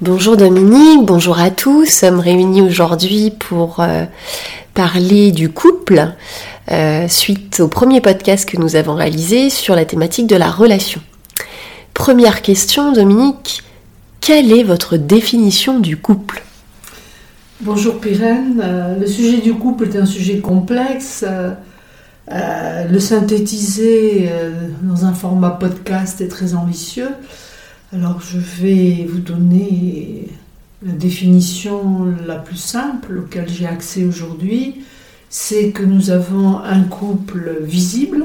Bonjour Dominique, bonjour à tous. Nous sommes réunis aujourd'hui pour euh, parler du couple euh, suite au premier podcast que nous avons réalisé sur la thématique de la relation. Première question Dominique, quelle est votre définition du couple? Bonjour Pyrène, Euh, le sujet du couple est un sujet complexe. Euh, le synthétiser euh, dans un format podcast est très ambitieux. Alors je vais vous donner la définition la plus simple auquel j'ai accès aujourd'hui. C'est que nous avons un couple visible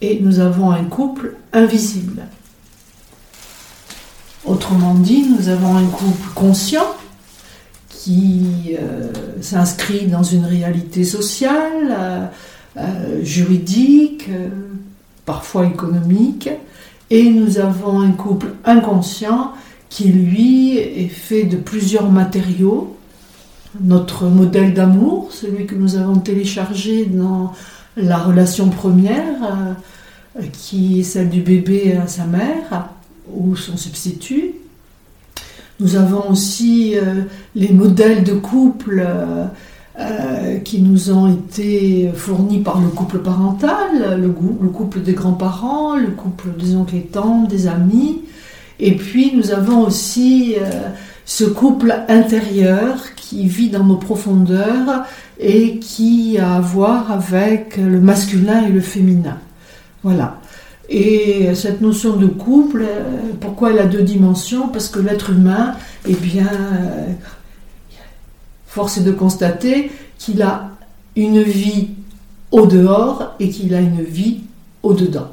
et nous avons un couple invisible. Autrement dit, nous avons un couple conscient qui euh, s'inscrit dans une réalité sociale, euh, euh, juridique, euh, parfois économique, et nous avons un couple inconscient qui, lui, est fait de plusieurs matériaux. Notre modèle d'amour, celui que nous avons téléchargé dans la relation première, euh, qui est celle du bébé à sa mère, ou son substitut. Nous avons aussi les modèles de couple euh, qui nous ont été fournis par le couple parental, le, couple des grands-parents, le couple des oncles et tantes, des amis. Et puis nous avons aussi euh, ce couple intérieur qui vit dans nos profondeurs et qui a à voir avec le masculin et le féminin. Voilà. Et cette notion de couple, euh, pourquoi elle a deux dimensions? Parce que l'être humain, eh bien, force est de constater qu'il a une vie au dehors et qu'il a une vie au dedans.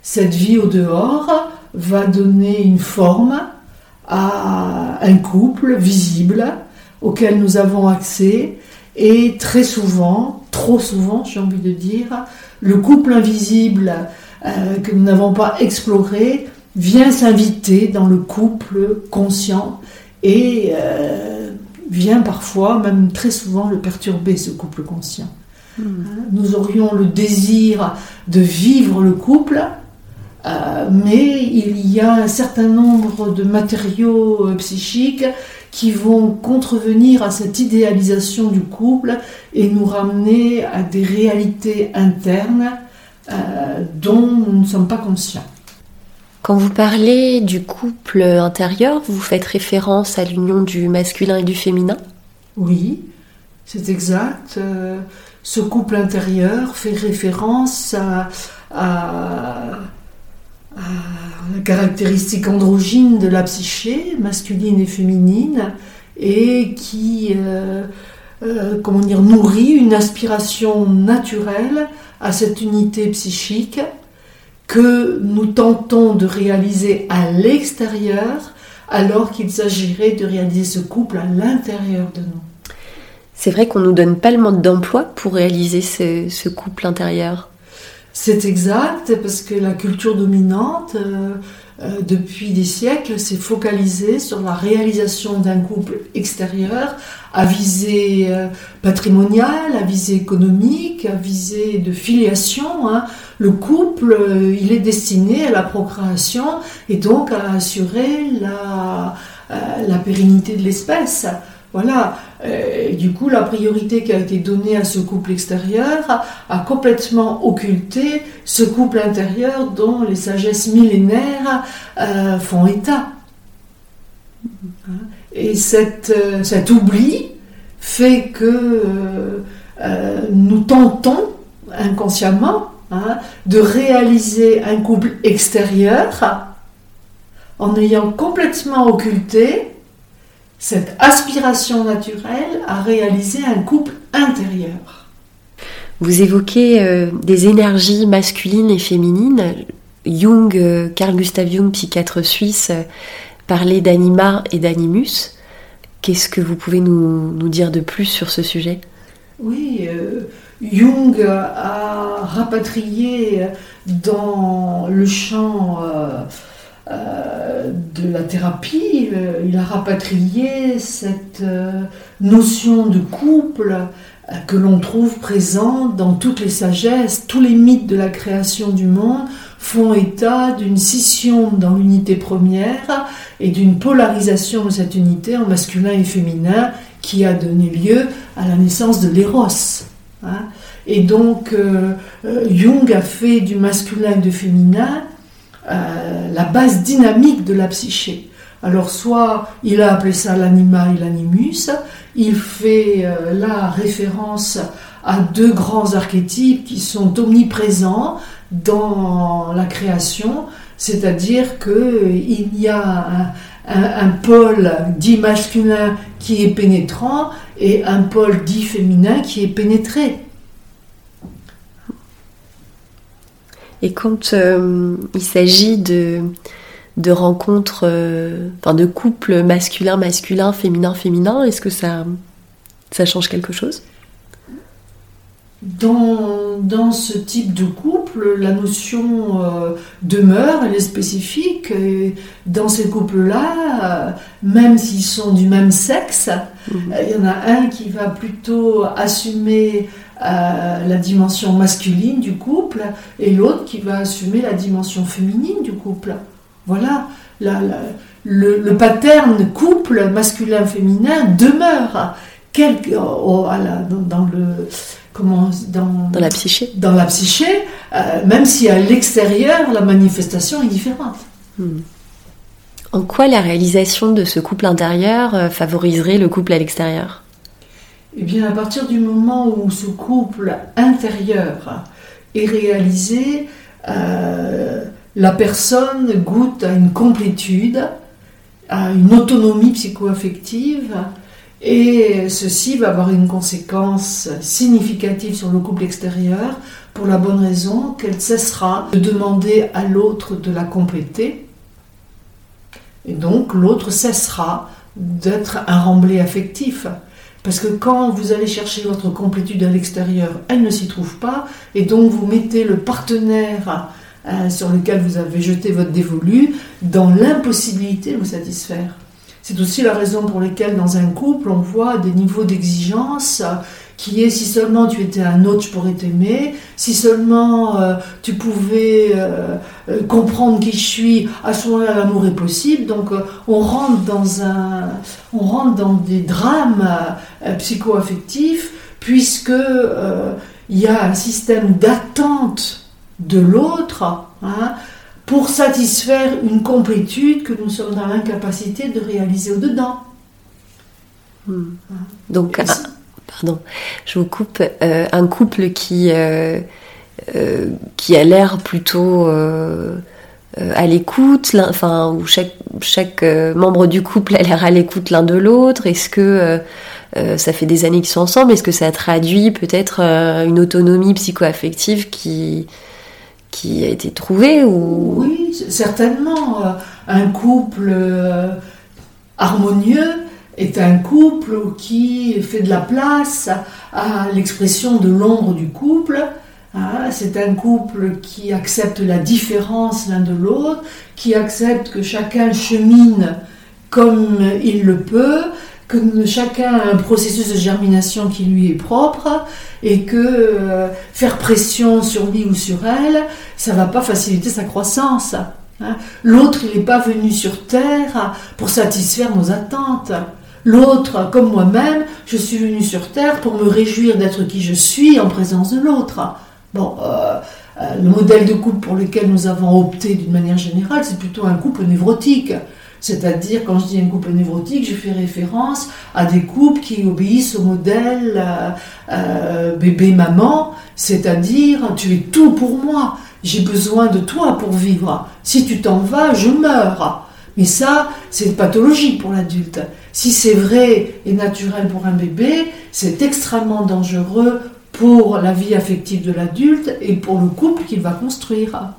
Cette vie au dehors va donner une forme à un couple visible auquel nous avons accès et très souvent, trop souvent j'ai envie de dire, le couple invisible euh, que nous n'avons pas exploré vient s'inviter dans le couple conscient et euh, vient parfois, même très souvent, le perturber, ce couple conscient. Hein, Nous aurions le désir de vivre le couple, euh, mais il y a un certain nombre de matériaux euh, psychiques qui vont contrevenir à cette idéalisation du couple et nous ramener à des réalités internes euh, dont nous ne sommes pas conscients. Quand vous parlez du couple intérieur, vous faites référence à l'union du masculin et du féminin? Oui, c'est exact. Euh, ce couple intérieur fait référence à, la caractéristique androgyne de la psyché, masculine et féminine, et qui, euh, euh, comment dire, nourrit une aspiration naturelle à cette unité psychique que nous tentons de réaliser à l'extérieur alors qu'il s'agirait de réaliser ce couple à l'intérieur de nous. C'est vrai qu'on nous donne pas le mode d'emploi pour réaliser ce, ce couple intérieur. C'est exact, parce que la culture dominante, euh, euh, depuis des siècles, s'est focalisée sur la réalisation d'un couple extérieur à visée euh, patrimoniale, à visée économique, à visée de filiation. hein. Le couple, euh, il est destiné à la procréation et donc à assurer la, la pérennité de l'espèce. Voilà. Euh, du coup, la priorité qui a été donnée à ce couple extérieur a, complètement occulté ce couple intérieur dont les sagesses millénaires euh, font état. Et cette, euh, cet oubli fait que nous tentons inconsciemment hein, de réaliser un couple extérieur en ayant complètement occulté cette aspiration naturelle à réaliser un couple intérieur. Vous évoquez euh, des énergies masculines et féminines. Jung, euh, Carl Gustav Jung, psychiatre suisse, euh, parlait d'anima et d'animus. Qu'est-ce que vous pouvez nous, nous dire de plus sur ce sujet? Oui, euh, Jung a rapatrié dans le champ euh, de la thérapie, euh, il a rapatrié cette euh, notion de couple que l'on trouve présent dans toutes les sagesses, tous les mythes de la création du monde font état d'une scission dans l'unité première et d'une polarisation de cette unité en masculin et féminin qui a donné lieu à la naissance de l'éros. Hein. Et donc Jung a fait du masculin et du féminin euh, la base dynamique de la psyché. Alors soit il a appelé ça l'anima et l'animus, il fait la référence à deux grands archétypes qui sont omniprésents dans la création, c'est-à-dire qu'il y a un, pôle dit masculin qui est pénétrant et un pôle dit féminin qui est pénétré. Et quand euh, il s'agit de, de rencontres, euh, enfin de couples masculin-masculin, féminin-féminin, est-ce que ça, ça change quelque chose? Dans, dans, ce type de couple, la notion euh, demeure, elle est spécifique. dans ces couples-là, même s'ils sont du même sexe, euh, il y en a un qui va plutôt assumer la dimension masculine du couple et l'autre qui va assumer la dimension féminine du couple. Voilà, la, le, le pattern couple masculin-féminin demeure. Quelque, oh, dans, le dans, la psyché Dans la psyché, euh, même si à l'extérieur, la manifestation est différente. Hmm. En quoi la réalisation de ce couple intérieur euh, favoriserait le couple à l'extérieur? Eh bien, à partir du moment où ce couple intérieur est réalisé, euh, la personne goûte à une complétude, à une autonomie psycho-affective, et ceci va avoir une conséquence significative sur le couple extérieur pour la bonne raison qu'elle cessera de demander à l'autre de la compléter. Et donc l'autre cessera d'être un remblai affectif. Parce que quand vous allez chercher votre complétude à l'extérieur, elle ne s'y trouve pas. Et donc vous mettez le partenaire euh, sur lequel vous avez jeté votre dévolu dans l'impossibilité de vous satisfaire. C'est aussi la raison pour laquelle dans un couple, on voit des niveaux d'exigence qui est si seulement tu étais un autre, je pourrais t'aimer, si seulement euh, tu pouvais euh, euh, comprendre qui je suis, à ce moment-là l'amour est possible. Donc on rentre dans un, on rentre dans des drames psycho-affectifs puisque il y a un système d'attente de l'autre. Hein, pour satisfaire une complétude que nous sommes dans l'incapacité de réaliser au-dedans. Hmm. Donc, pardon, je vous coupe, euh, un couple qui, euh, euh, qui a l'air plutôt à l'écoute, enfin, où chaque, chaque membre du couple a l'air à l'écoute l'un de l'autre, est-ce que ça fait des années qu'ils sont ensemble, est-ce que ça traduit peut-être une autonomie psycho-affective qui qui a été trouvé ou... Oui, certainement. Euh, un couple euh, harmonieux est un couple qui fait de la place à l'expression de l'ombre du couple. Hein. C'est un couple qui accepte la différence l'un de l'autre, qui accepte que chacun chemine comme il le peut, que chacun a un processus de germination qui lui est propre et que euh, faire pression sur lui ou sur elle, ça va pas faciliter sa croissance. Hein. L'autre, il n'est pas venu sur Terre pour satisfaire nos attentes. L'autre, comme moi-même, je suis venu sur Terre pour me réjouir d'être qui je suis en présence de l'autre. Bon, euh, euh, le modèle de couple pour lequel nous avons opté d'une manière générale, c'est plutôt un couple névrotique. C'est-à-dire, quand je dis un couple névrotique, je fais référence à des couples qui obéissent au modèle euh, euh, bébé-maman, c'est-à-dire, tu es tout pour moi, j'ai besoin de toi pour vivre. Si tu t'en vas, je meurs. Mais ça, c'est pathologique pour l'adulte. Si c'est vrai et naturel pour un bébé, c'est extrêmement dangereux pour la vie affective de l'adulte et pour le couple qu'il va construire.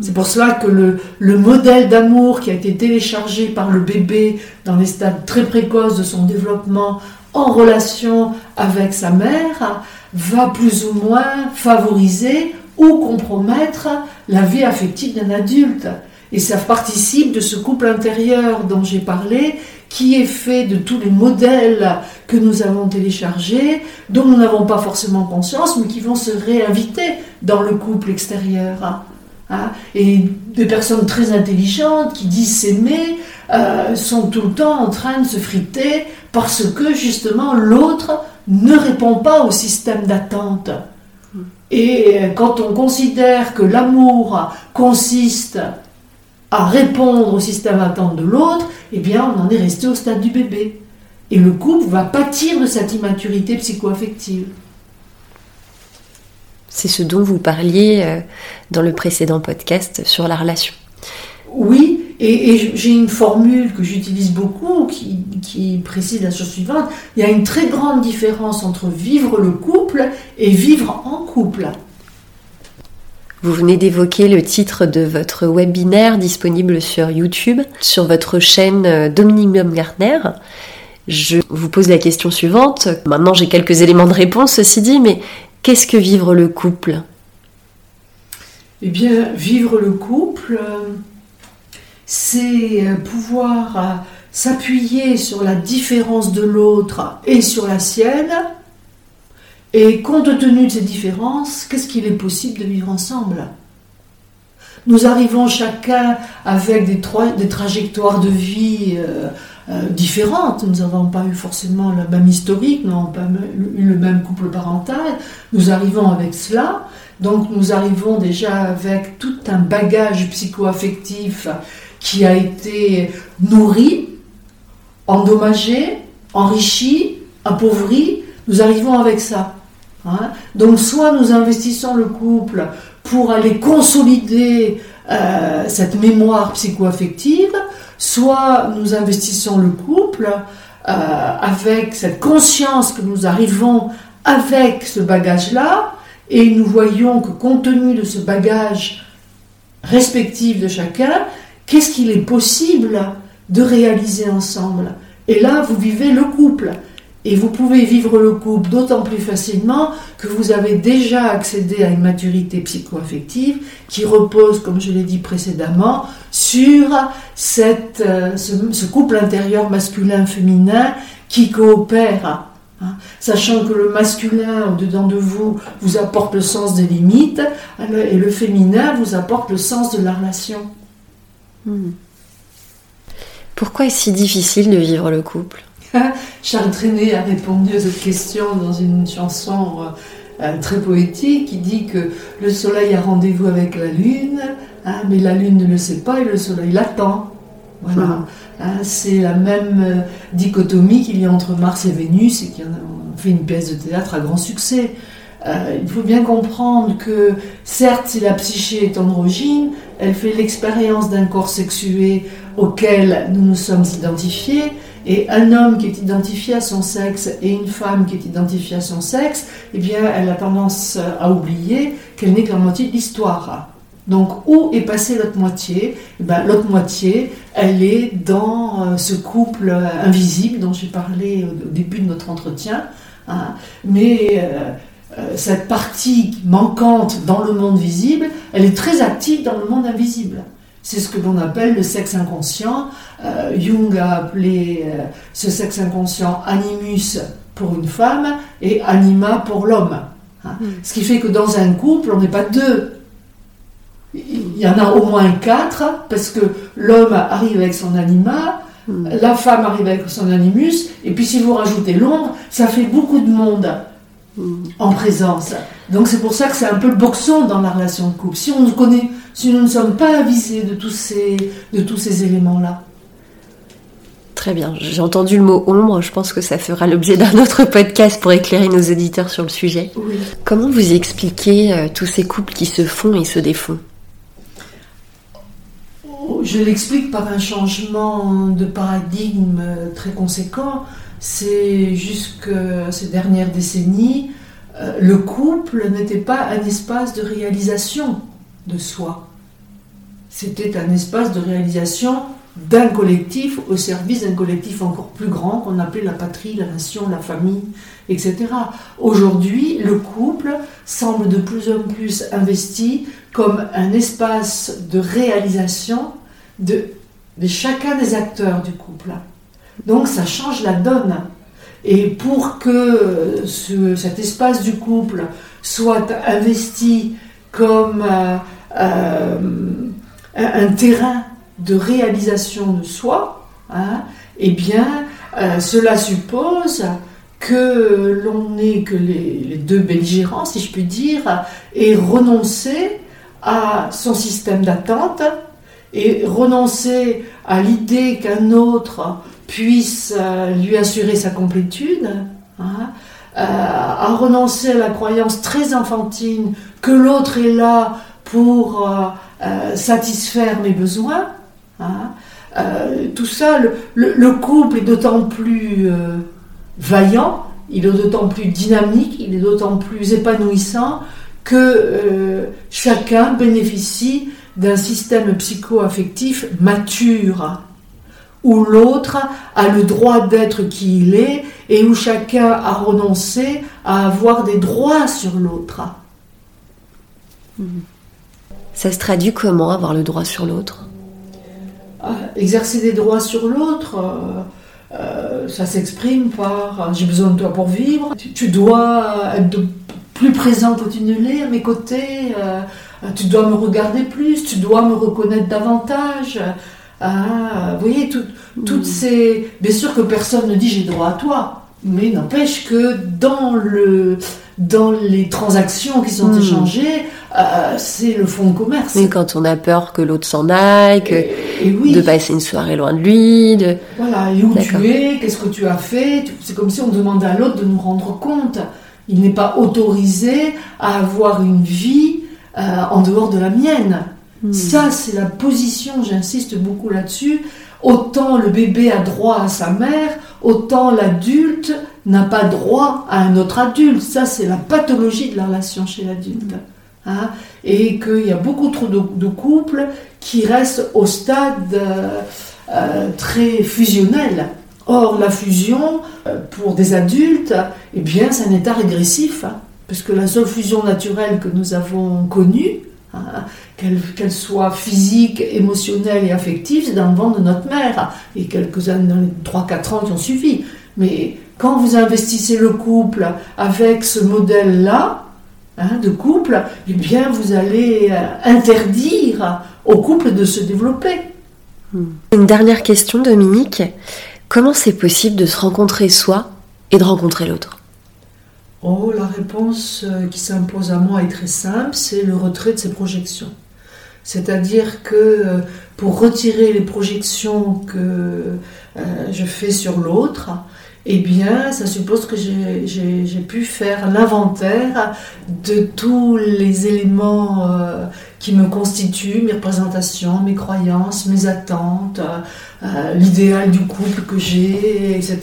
C'est pour cela que le, modèle d'amour qui a été téléchargé par le bébé dans les stades très précoces de son développement en relation avec sa mère va plus ou moins favoriser ou compromettre la vie affective d'un adulte. Et ça participe de ce couple intérieur dont j'ai parlé qui est fait de tous les modèles que nous avons téléchargés, dont nous n'avons pas forcément conscience, mais qui vont se réinviter dans le couple extérieur. Hein. Et des personnes très intelligentes qui disent s'aimer euh, sont tout le temps en train de se friter parce que justement l'autre ne répond pas au système d'attente. Et quand on considère que l'amour consiste à répondre au système d'attente de l'autre, eh bien on en est resté au stade du bébé. Et le couple va pâtir de cette immaturité psycho-affective. C'est ce dont vous parliez euh, dans le précédent podcast sur la relation. Oui, et, j'ai une formule que j'utilise beaucoup qui, qui, précise la chose suivante. Il y a une très grande différence entre vivre le couple et vivre en couple. Vous venez d'évoquer le titre de votre webinaire disponible sur YouTube, sur votre chaîne euh, Dominique Baumgartner. Je vous pose la question suivante. Maintenant, j'ai quelques éléments de réponse, ceci dit, mais qu'est-ce que vivre le couple? Eh bien, vivre le couple, euh, c'est euh, pouvoir s'appuyer sur la différence de l'autre et sur la sienne. Et compte tenu de ces différences, qu'est-ce qu'il est possible de vivre ensemble? Nous arrivons chacun avec des, trajectoires de vie euh, euh, différentes. Nous n'avons pas eu forcément la même historique, nous n'avons pas eu le même couple parental. Nous arrivons avec cela. Donc nous arrivons déjà avec tout un bagage psycho-affectif qui a été nourri, endommagé, enrichi, appauvri. Nous arrivons avec ça. Hein. Donc soit nous investissons le couple pour aller consolider euh, cette mémoire psycho-affective, soit nous investissons le couple euh, avec cette conscience que nous arrivons avec ce bagage-là, et nous voyons que compte tenu de ce bagage respectif de chacun, qu'est-ce qu'il est possible de réaliser ensemble. Et là, vous vivez le couple. Et vous pouvez vivre le couple d'autant plus facilement que vous avez déjà accédé à une maturité psycho-affective qui repose, comme je l'ai dit précédemment, sur euh, ce, couple intérieur masculin-féminin qui coopère. Hein. sachant que le masculin au-dedans de vous vous apporte le sens des limites et le féminin vous apporte le sens de la relation. Hmm. Pourquoi est-ce si difficile de vivre le couple? Charles Trenet a répondu à cette question dans une chanson euh, euh, très poétique qui dit que le soleil a rendez-vous avec la lune, hein, mais la lune ne le sait pas et le soleil l'attend. Voilà. Hein, c'est la même euh, dichotomie qu'il y a entre Mars et Vénus et qui a fait une pièce de théâtre à grand succès. il faut bien comprendre que, certes, si la psyché est androgyne, elle fait l'expérience d'un corps sexué auquel nous nous sommes identifiés, et un homme qui est identifié à son sexe et une femme qui est identifiée à son sexe, eh bien, elle a tendance à oublier qu'elle n'est que la moitié de l'histoire. Donc, où est passée l'autre moitié? Eh ben, L'autre moitié, elle est dans euh, ce couple invisible dont j'ai parlé au début de notre entretien. Hein. Mais euh, euh, cette partie manquante dans le monde visible, elle est très active dans le monde invisible. C'est ce que l'on appelle le sexe inconscient. Euh, Jung a appelé euh, ce sexe inconscient animus pour une femme et anima pour l'homme. Hein. Hmm. Ce qui fait que dans un couple, on n'est pas deux. Il y en a au moins quatre, parce que l'homme arrive avec son anima, hmm. la femme arrive avec son animus, et puis si vous rajoutez l'ombre, ça fait beaucoup de monde. En présence. Donc c'est pour ça que c'est un peu le boxon dans la relation de couple. Si on connaît si nous ne sommes pas avisés de tous ces, de tous ces éléments-là. Très bien, j'ai entendu le mot ombre, je pense que ça fera l'objet d'un autre podcast pour éclairer nos auditeurs sur le sujet. Comment vous expliquez euh, tous ces couples qui se font et se défont? Oh, Je l'explique par un changement de paradigme très conséquent. C'est jusque ces dernières décennies, euh, le couple n'était pas un espace de réalisation de soi. C'était un espace de réalisation d'un collectif au service d'un collectif encore plus grand qu'on appelait la patrie, la nation, la famille, etc. Aujourd'hui, le couple semble de plus en plus investi comme un espace de réalisation de, de chacun des acteurs du couple. Donc ça change la donne. Et pour que cet espace du couple soit investi comme euh, euh, un terrain de réalisation de soi, hein, eh bien, euh, cela suppose que l'on ait que les, deux belligérants, si je puis dire, et renoncer à son système d'attente et renoncer à l'idée qu'un autre puisse euh, lui assurer sa complétude, hein, euh, à renoncer à la croyance très enfantine que l'autre est là pour euh, satisfaire mes besoins. Hein, tout ça, le, couple est d'autant plus vaillant, il est d'autant plus dynamique, il est d'autant plus épanouissant que chacun bénéficie d'un système psycho-affectif mature où l'autre a le droit d'être qui il est et où chacun a renoncé à avoir des droits sur l'autre. Ça se traduit comment avoir le droit sur l'autre? Ah, Exercer des droits sur l'autre, euh, euh, ça s'exprime par euh, j'ai besoin de toi pour vivre, tu, dois être plus présent que tu ne l'es à mes côtés, tu dois me regarder plus, tu dois me reconnaître davantage. Ah, vous voyez, toutes mm. ces. Bien sûr que personne ne dit j'ai droit à toi, mais n'empêche que dans, le, dans les transactions qui sont mm. échangées, euh, c'est le fond de commerce. Mais quand on a peur que l'autre s'en aille, que de passer une soirée loin de lui, de... Voilà, et où tu es, qu'est-ce que tu as fait C'est comme si on demandait à l'autre de nous rendre compte. Il n'est pas autorisé à avoir une vie euh, en dehors de la mienne. Hmm. Ça, c'est la position, j'insiste beaucoup là-dessus. Autant le bébé a droit à sa mère, autant l'adulte n'a pas droit à un autre adulte. Ça, c'est la pathologie de la relation chez l'adulte. Hein. Et qu'il y a beaucoup trop de, couples qui restent au stade euh, euh, très fusionnel. Or, la fusion, euh, pour des adultes, eh bien, c'est un état régressif. Hein, parce que la seule fusion naturelle que nous avons connue, hein, qu'elle soit physique, émotionnelle et affective, c'est dans le ventre de notre mère, et quelques années, dans les 3-4 ans qui ont suivi. Mais quand vous investissez le couple avec ce modèle-là, hein, de couple, eh bien vous allez euh, interdire au couple de se développer. Une dernière question, Dominique. Comment c'est possible de se rencontrer soi et de rencontrer l'autre? Oh, la réponse euh, qui s'impose à moi est très simple, c'est le retrait de ses projections. C'est-à-dire que euh, pour retirer les projections que euh, je fais sur l'autre, eh bien, ça suppose que j'ai pu faire l'inventaire de tous les éléments euh, qui me constituent, mes représentations, mes croyances, mes attentes, l'idéal du couple que j'ai, etc.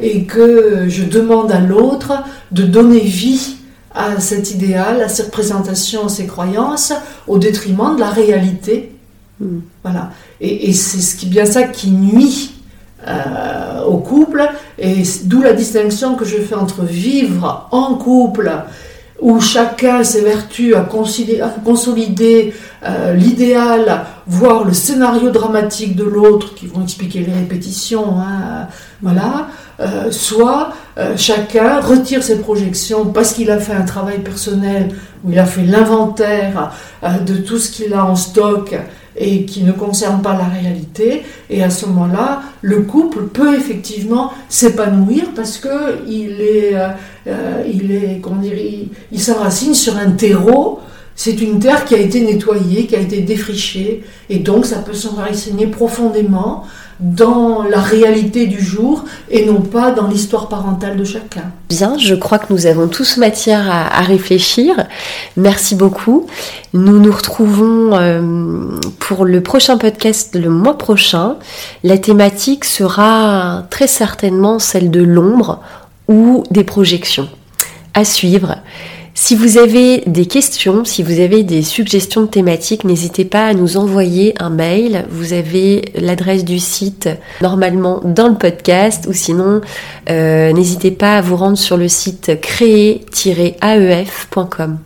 Et que je demande à l'autre de donner vie à cet idéal, à ces représentations, à ces croyances, au détriment de la réalité. Hmm. Voilà. Et, c'est ce qui, bien ça qui nuit euh, au couple, et d'où la distinction que je fais entre vivre en couple, où chacun s'évertue à, à consolider euh, l'idéal, voire le scénario dramatique de l'autre, qui vont expliquer les répétitions, hein, voilà, euh, soit euh, chacun retire ses projections parce qu'il a fait un travail personnel où il a fait l'inventaire euh, de tout ce qu'il a en stock et qui ne concerne pas la réalité. Et à ce moment-là, le couple peut effectivement s'épanouir parce que il est, il est, comment dire, il s'enracine sur un terreau. C'est une terre qui a été nettoyée, qui a été défrichée, et donc ça peut s'enraciner profondément dans la réalité du jour et non pas dans l'histoire parentale de chacun. Bien, je crois que nous avons tous matière à, réfléchir. Merci beaucoup. Nous nous retrouvons euh, pour le prochain podcast le mois prochain. La thématique sera très certainement celle de l'ombre ou des projections. À suivre. Si vous avez des questions, si vous avez des suggestions de thématiques, n'hésitez pas à nous envoyer un mail. Vous avez l'adresse du site normalement dans le podcast ou sinon euh, n'hésitez pas à vous rendre sur le site créer-aef.com.